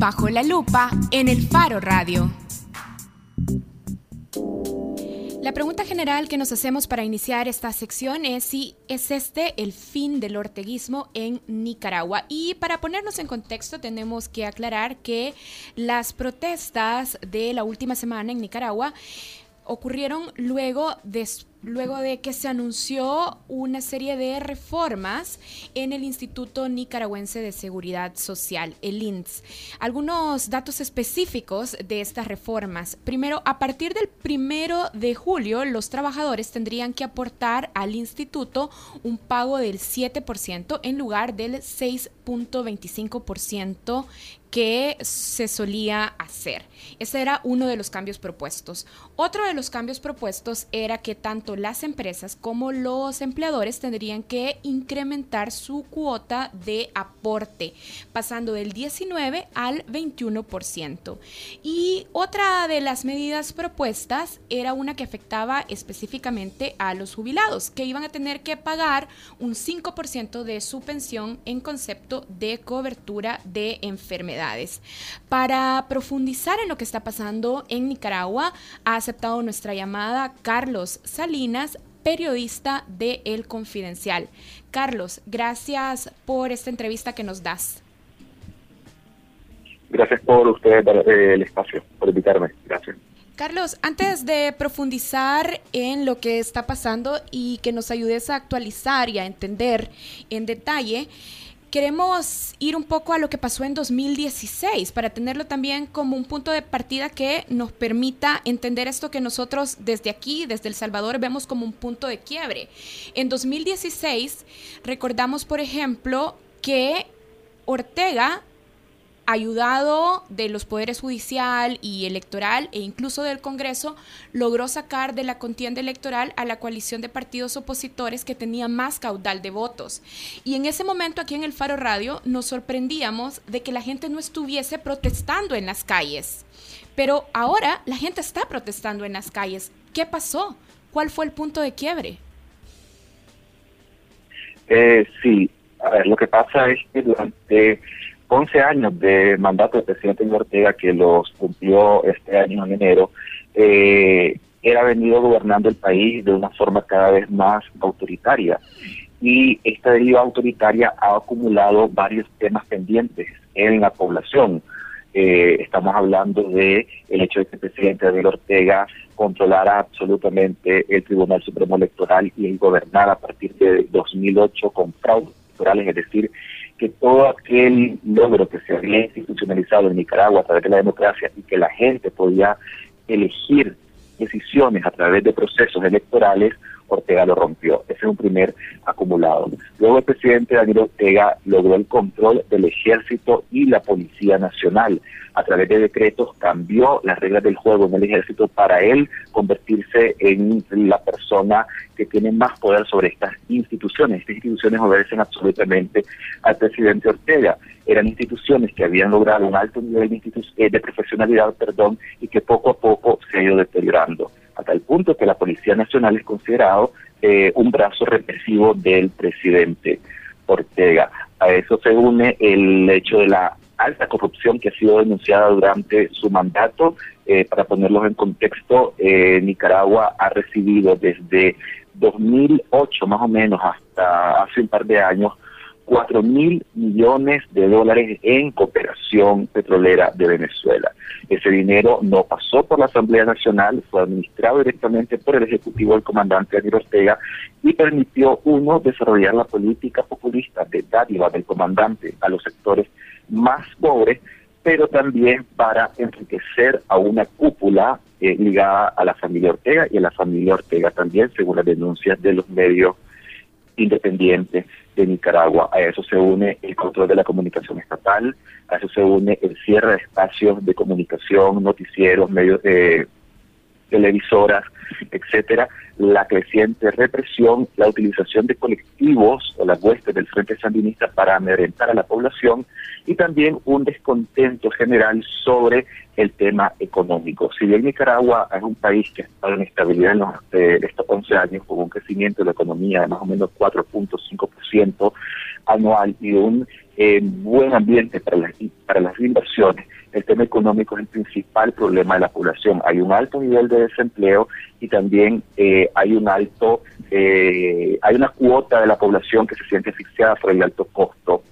Bajo la lupa en el Faro Radio. La pregunta general que nos hacemos para iniciar esta sección es si es este el fin del orteguismo en Nicaragua. Y para ponernos en contexto tenemos que aclarar que las protestas de la última semana en Nicaragua ocurrieron luego de luego de que se anunció una serie de reformas en el Instituto Nicaragüense de Seguridad Social, el INS. Algunos datos específicos de estas reformas. Primero, a partir del primero de julio, los trabajadores tendrían que aportar al instituto un pago del 7% en lugar del 6.25% que se solía hacer. Ese era uno de los cambios propuestos. Otro de los cambios propuestos era que tanto las empresas como los empleadores tendrían que incrementar su cuota de aporte, pasando del 19 al 21%. Y otra de las medidas propuestas era una que afectaba específicamente a los jubilados, que iban a tener que pagar un 5% de su pensión en concepto de cobertura de Para profundizar en lo que está pasando en Nicaragua, ha aceptado nuestra llamada Carlos Salinas periodista de El Confidencial. Carlos, gracias por esta entrevista que nos das. Gracias por usted eh, el espacio, por invitarme. Gracias. Carlos, antes de profundizar en lo que está pasando y que nos ayudes a actualizar y a entender en detalle, queremos ir un poco a lo que pasó en 2016 para tenerlo también como un punto de partida que nos permita entender esto que nosotros desde aquí, desde El Salvador, vemos como un punto de quiebre. En 2016 recordamos, por ejemplo, que Ortega ayudado de los poderes judicial y electoral e incluso del Congreso, logró sacar de la contienda electoral a la coalición de partidos opositores que tenía más caudal de votos. Y en ese momento aquí en el Faro Radio nos sorprendíamos de que la gente no estuviese protestando en las calles. Pero ahora la gente está protestando en las calles. ¿Qué pasó? ¿Cuál fue el punto de quiebre? Eh, sí, a ver, lo que pasa es que durante 11 años de mandato del presidente Ortega, que los cumplió este año en enero, eh, ha venido gobernando el país de una forma cada vez más autoritaria. Y esta deriva autoritaria ha acumulado varios temas pendientes en la población. Eh, estamos hablando de el hecho de que el presidente Daniel Ortega controlara absolutamente el Tribunal Supremo Electoral y gobernar a partir de 2008 con fraudes electorales, es decir, que todo aquel logro que se había institucionalizado en Nicaragua a través de la democracia y que la gente podía elegir decisiones a través de procesos electorales, Ortega lo rompió. Ese es un primer acumulado. Luego el presidente Daniel Ortega logró el control del ejército y la Policía Nacional. A través de decretos cambió las reglas del juego en el ejército para él convertirse en la persona que tiene más poder sobre estas instituciones. Estas instituciones obedecen absolutamente al presidente Ortega. Eran instituciones que habían logrado un alto nivel de, eh, de profesionalidad perdón, y que poco a poco se ha ido deteriorando hasta el punto que la Policía Nacional es considerado eh, un brazo represivo del presidente Ortega. A eso se une el hecho de la alta corrupción que ha sido denunciada durante su mandato. Eh, para ponerlos en contexto, eh, Nicaragua ha recibido desde 2008 más o menos hasta hace un par de años 4 mil millones de dólares en cooperación petrolera de Venezuela. Ese dinero no pasó por la Asamblea Nacional, fue administrado directamente por el Ejecutivo del comandante Daniel Ortega y permitió, uno, desarrollar la política populista de dádiva del comandante a los sectores más pobres, pero también para enriquecer a una cúpula eh, ligada a la familia Ortega y a la familia Ortega también, según las denuncias de los medios independientes de Nicaragua. A eso se une el control de la comunicación estatal, a eso se une el cierre de espacios de comunicación, noticieros, medios de televisoras, etcétera, la creciente represión, la utilización de colectivos o las huestes del Frente Sandinista para amedrentar a la población y también un descontento general sobre el tema económico. Si bien Nicaragua es un país que ha estado en estabilidad en eh, estos 11 años con un crecimiento de la economía de más o menos 4.5% anual y un eh, buen ambiente para las, para las inversiones, el tema económico es el principal problema de la población. Hay un alto nivel de desempleo y también eh, hay un alto, eh, hay una cuota de la población que se siente asfixiada por el alto costo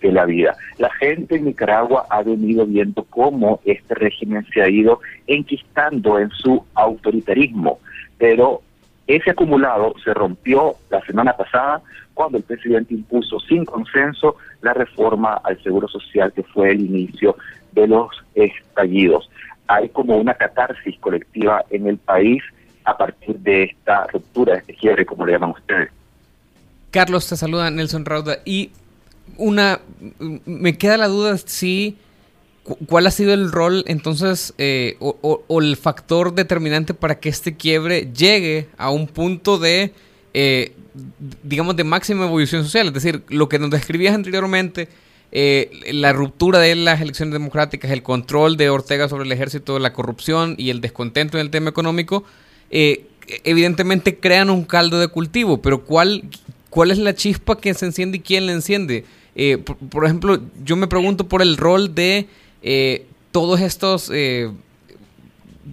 de la vida. La gente en Nicaragua ha venido viendo cómo este régimen se ha ido enquistando en su autoritarismo, pero ese acumulado se rompió la semana pasada cuando el presidente impuso sin consenso la reforma al Seguro Social que fue el inicio de los estallidos. Hay como una catarsis colectiva en el país a partir de esta ruptura, de este quiebre, como le llaman ustedes. Carlos, te saluda Nelson Rauda. Y una, me queda la duda si ¿Cuál ha sido el rol entonces eh, o, el factor determinante para que este quiebre llegue a un punto de, eh, digamos, de máxima evolución social? Es decir, lo que nos describías anteriormente, eh, la ruptura de las elecciones democráticas, el control de Ortega sobre el ejército, la corrupción y el descontento en el tema económico, evidentemente crean un caldo de cultivo, pero ¿cuál, ¿cuál es la chispa que se enciende y quién la enciende? por ejemplo, yo me pregunto por el rol de eh, todos estos eh,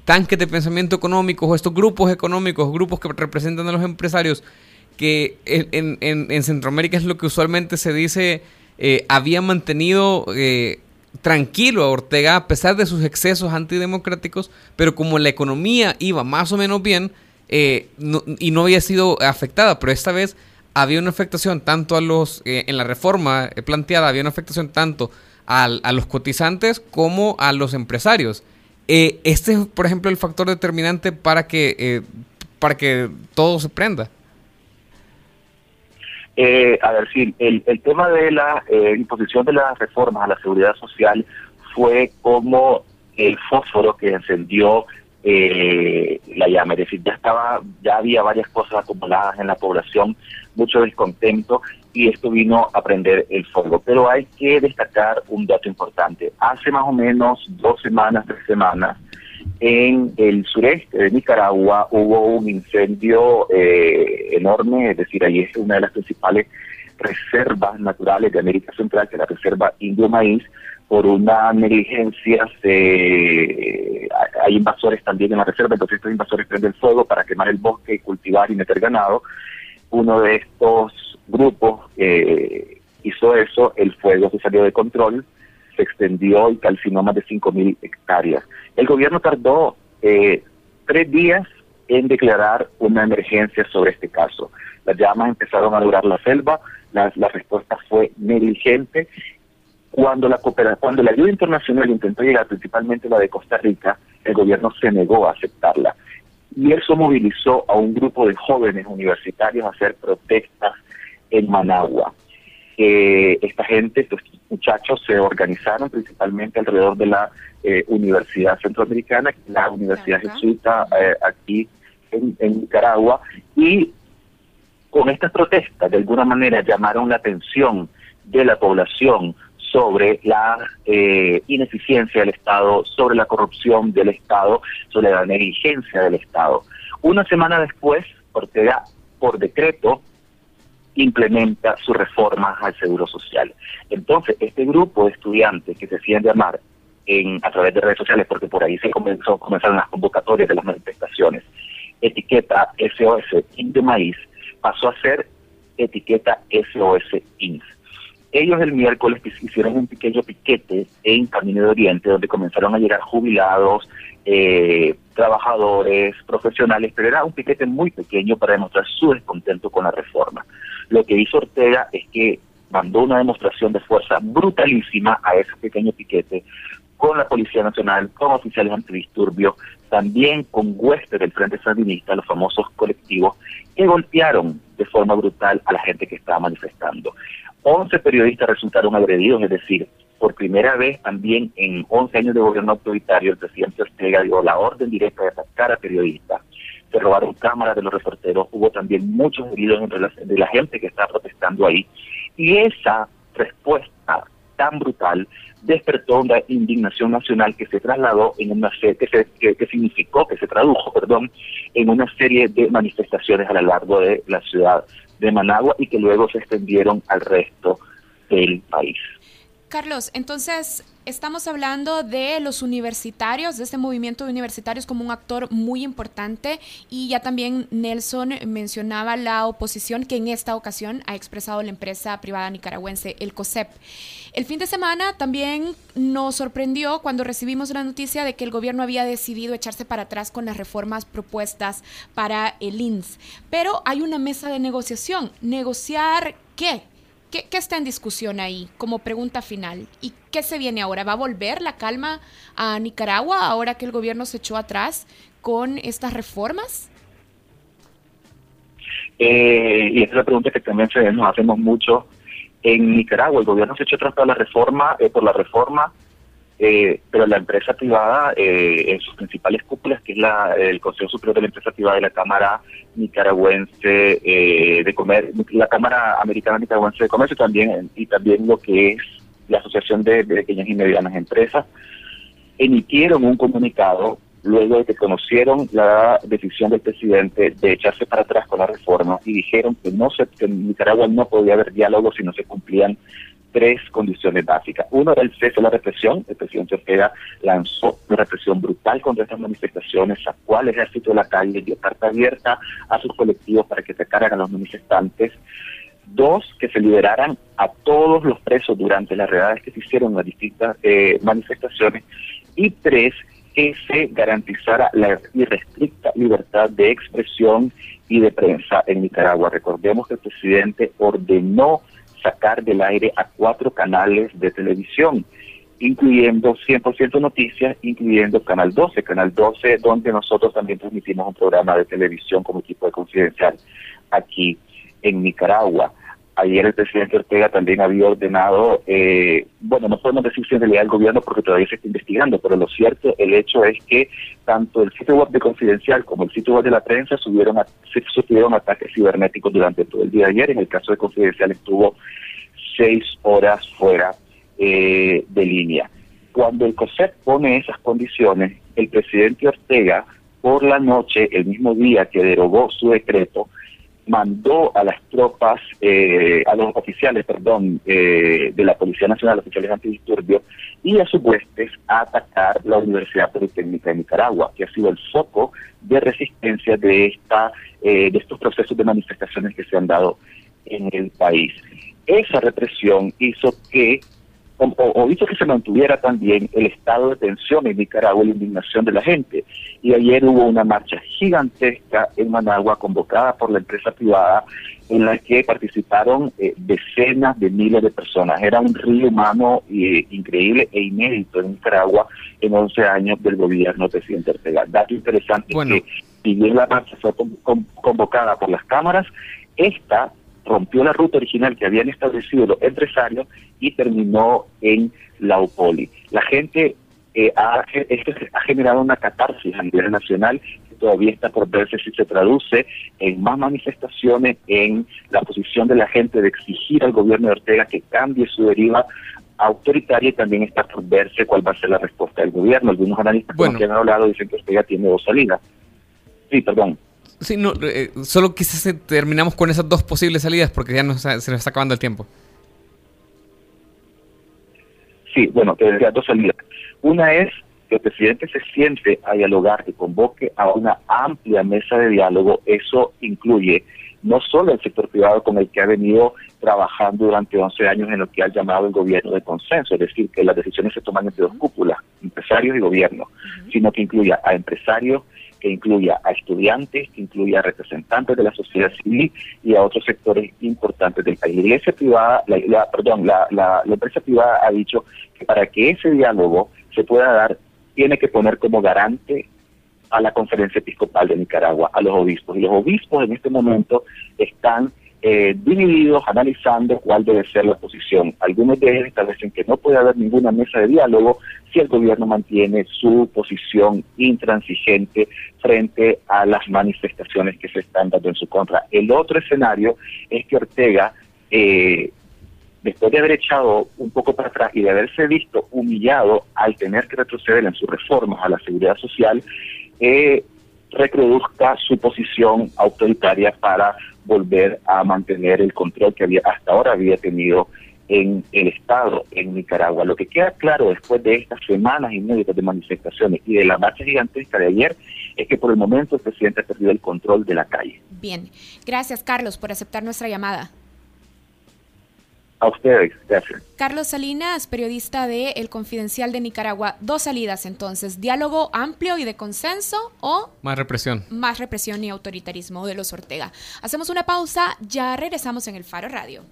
tanques de pensamiento económico o estos grupos económicos, grupos que representan a los empresarios, que en, en, Centroamérica es lo que usualmente se dice, eh, había mantenido tranquilo a Ortega a pesar de sus excesos antidemocráticos, pero como la economía iba más o menos bien y no había sido afectada, pero esta vez había una afectación tanto a los, en la reforma planteada, había una afectación tanto a los cotizantes como a los empresarios. Eh, este es, por ejemplo, el factor determinante para que, eh, para que todo se prenda. Eh, a ver, sí, el, el tema de la imposición de las reformas a la seguridad social fue como el fósforo que encendió la llama, es decir, ya estaba, ya había varias cosas acumuladas en la población, mucho descontento y esto vino a prender el fuego. Pero hay que destacar un dato importante. Hace más o menos dos semanas, tres semanas, en el sureste de Nicaragua hubo un incendio eh, enorme, es decir, ahí es una de las principales reservas naturales de América Central, que es la reserva Indio Maíz, por una negligencia se, hay invasores también en la reserva, entonces estos invasores prenden fuego para quemar el bosque y cultivar y meter ganado. Uno de estos grupos eh, hizo eso, el fuego se salió de control, se extendió y calcinó más de 5.000 hectáreas. El gobierno tardó eh, tres días en declarar una emergencia sobre este caso. Las llamas empezaron a durar la selva, la, la respuesta fue negligente. Cuando la, cuando la ayuda internacional intentó llegar, principalmente la de Costa Rica, el gobierno se negó a aceptarla. Y eso movilizó a un grupo de jóvenes universitarios a hacer protestas en Managua. Eh, esta gente, estos muchachos se organizaron principalmente alrededor de la eh, Universidad Centroamericana, la Universidad Jesuita eh, aquí en, Nicaragua, y con estas protestas de alguna manera llamaron la atención de la población sobre la ineficiencia del Estado, sobre la corrupción del Estado, sobre la negligencia del Estado. Una semana después, Ortega, por decreto, implementa su reforma al Seguro Social. Entonces, este grupo de estudiantes que se hacían llamar en, a través de redes sociales, porque por ahí se comenzó, comenzaron las convocatorias de las manifestaciones, etiqueta SOS de Maíz, pasó a ser etiqueta SOS INS. Ellos el miércoles hicieron un pequeño piquete en Camino de Oriente, donde comenzaron a llegar jubilados, eh, trabajadores, profesionales, pero era un piquete muy pequeño para demostrar su descontento con la reforma. Lo que hizo Ortega es que mandó una demostración de fuerza brutalísima a ese pequeño piquete con la Policía Nacional, con oficiales antidisturbios, también con huéspedes del Frente Sandinista, los famosos colectivos, que golpearon de forma brutal a la gente que estaba manifestando. 11 periodistas resultaron agredidos, es decir, por primera vez también en 11 años de gobierno autoritario, el presidente Ortega dio la orden directa de atacar a periodistas se robaron cámaras de los reporteros, hubo también muchos heridos entre de la gente que estaba protestando ahí. Y esa respuesta tan brutal despertó una indignación nacional que se trasladó en una serie, que, significó, que se tradujo, perdón, en una serie de manifestaciones a lo largo de la ciudad de Managua y que luego se extendieron al resto del país. Carlos, entonces estamos hablando de los universitarios, de este movimiento de universitarios como un actor muy importante y ya también Nelson mencionaba la oposición que en esta ocasión ha expresado la empresa privada nicaragüense, el COSEP. El fin de semana también nos sorprendió cuando recibimos la noticia de que el gobierno había decidido echarse para atrás con las reformas propuestas para el INS. Pero hay una mesa de negociación. ¿Negociar qué? ¿Qué, está en discusión ahí como pregunta final? ¿Y qué se viene ahora? ¿Va a volver la calma a Nicaragua ahora que el gobierno se echó atrás con estas reformas? Eh, y esa es la pregunta que también nos hacemos mucho en Nicaragua. El gobierno se echó atrás por la reforma, eh, por la reforma eh, pero la empresa privada, eh, en sus principales cúpulas, que es la, el Consejo Superior de la Empresa Privada y la Cámara Nicaragüense eh, de Comercio, la Cámara Americana Nicaragüense de Comercio también, y también lo que es la Asociación de, Pequeñas y Medianas Empresas, emitieron un comunicado luego de que conocieron la decisión del presidente de echarse para atrás con la reforma y dijeron que no se, que en Nicaragua no podía haber diálogo si no se cumplían tres condiciones básicas. Uno era el cese de la represión. El presidente Ortega lanzó una represión brutal contra estas manifestaciones, sacó al ejército de la calle, dio carta abierta a sus colectivos para que atacaran a los manifestantes. Dos, que se liberaran a todos los presos durante las redades que se hicieron en las distintas eh, manifestaciones. Y tres, que se garantizara la irrestricta libertad de expresión y de prensa en Nicaragua. Recordemos que el presidente ordenó sacar del aire a cuatro canales de televisión, incluyendo 100% Noticias, incluyendo Canal 12, Canal 12, donde nosotros también transmitimos un programa de televisión como equipo de confidencial aquí en Nicaragua. Ayer el presidente Ortega también había ordenado, eh, bueno, no podemos decir si en realidad el gobierno porque todavía se está investigando, pero lo cierto, el hecho es que tanto el sitio web de Confidencial como el sitio web de la prensa subieron sufrieron ataques cibernéticos durante todo el día de ayer. En el caso de Confidencial estuvo seis horas fuera eh, de línea. Cuando el COSEP pone esas condiciones, el presidente Ortega, por la noche, el mismo día que derogó su decreto, mandó a las tropas, eh, a los oficiales, perdón, eh, de la Policía Nacional, oficiales antidisturbios, y a sus huestes a atacar la Universidad Politécnica de Nicaragua, que ha sido el foco de resistencia de esta, eh, de estos procesos de manifestaciones que se han dado en el país. Esa represión hizo que o, hizo que se mantuviera también el estado de tensión en Nicaragua y la indignación de la gente. Y ayer hubo una marcha gigantesca en Managua convocada por la empresa privada en la que participaron eh, decenas de miles de personas. Era un río humano eh, increíble e inédito en Nicaragua en 11 años del gobierno del presidente Ortega. Dato interesante que si bien la marcha fue convocada por las cámaras, esta rompió la ruta original que habían establecido los empresarios y terminó en la UPOLI. La gente eh, ha, esto ha generado una catarsis a nivel nacional que todavía está por verse si se traduce en más manifestaciones, en la posición de la gente de exigir al gobierno de Ortega que cambie su deriva autoritaria y también está por verse cuál va a ser la respuesta del gobierno. Algunos analistas que han hablado dicen que Ortega tiene dos salidas. Sí, perdón. Sí, no, eh, solo quizás terminamos con esas dos posibles salidas porque ya se nos está acabando el tiempo. Sí, bueno, tendría dos salidas. Una es que el presidente se siente a dialogar, que convoque a una amplia mesa de diálogo. Eso incluye no solo el sector privado con el que ha venido trabajando durante 11 años en lo que ha llamado el gobierno de consenso, es decir, que las decisiones se toman entre dos cúpulas, empresarios y gobierno, sino que incluya a empresarios, que incluya a estudiantes, que incluya a representantes de la sociedad civil y a otros sectores importantes del país. La iglesia privada, la, perdón, la, la, empresa privada ha dicho que para que ese diálogo se pueda dar, tiene que poner como garante a la conferencia episcopal de Nicaragua, a los obispos. Y los obispos en este momento están eh, divididos analizando cuál debe ser la posición. Algunos de ellos establecen que no puede haber ninguna mesa de diálogo si el gobierno mantiene su posición intransigente frente a las manifestaciones que se están dando en su contra. El otro escenario es que Ortega, eh, después de haber echado un poco para atrás y de haberse visto humillado al tener que retroceder en sus reformas a la seguridad social, eh, reproduzca su posición autoritaria para volver a mantener el control que había hasta ahora había tenido en el Estado, en Nicaragua. Lo que queda claro después de estas semanas inéditas de manifestaciones y de la marcha gigantesca de ayer es que por el momento el presidente ha perdido el control de la calle. Bien, gracias Carlos por aceptar nuestra llamada. A ustedes, gracias. Carlos Salinas, periodista de El Confidencial de Nicaragua. Dos salidas entonces, diálogo amplio y de consenso o... Más represión. Más represión y autoritarismo de los Ortega. Hacemos una pausa, ya regresamos en el Faro Radio.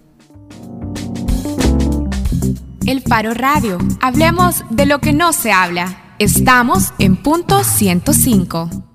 El Faro Radio. Hablemos de lo que no se habla. Estamos en punto 105.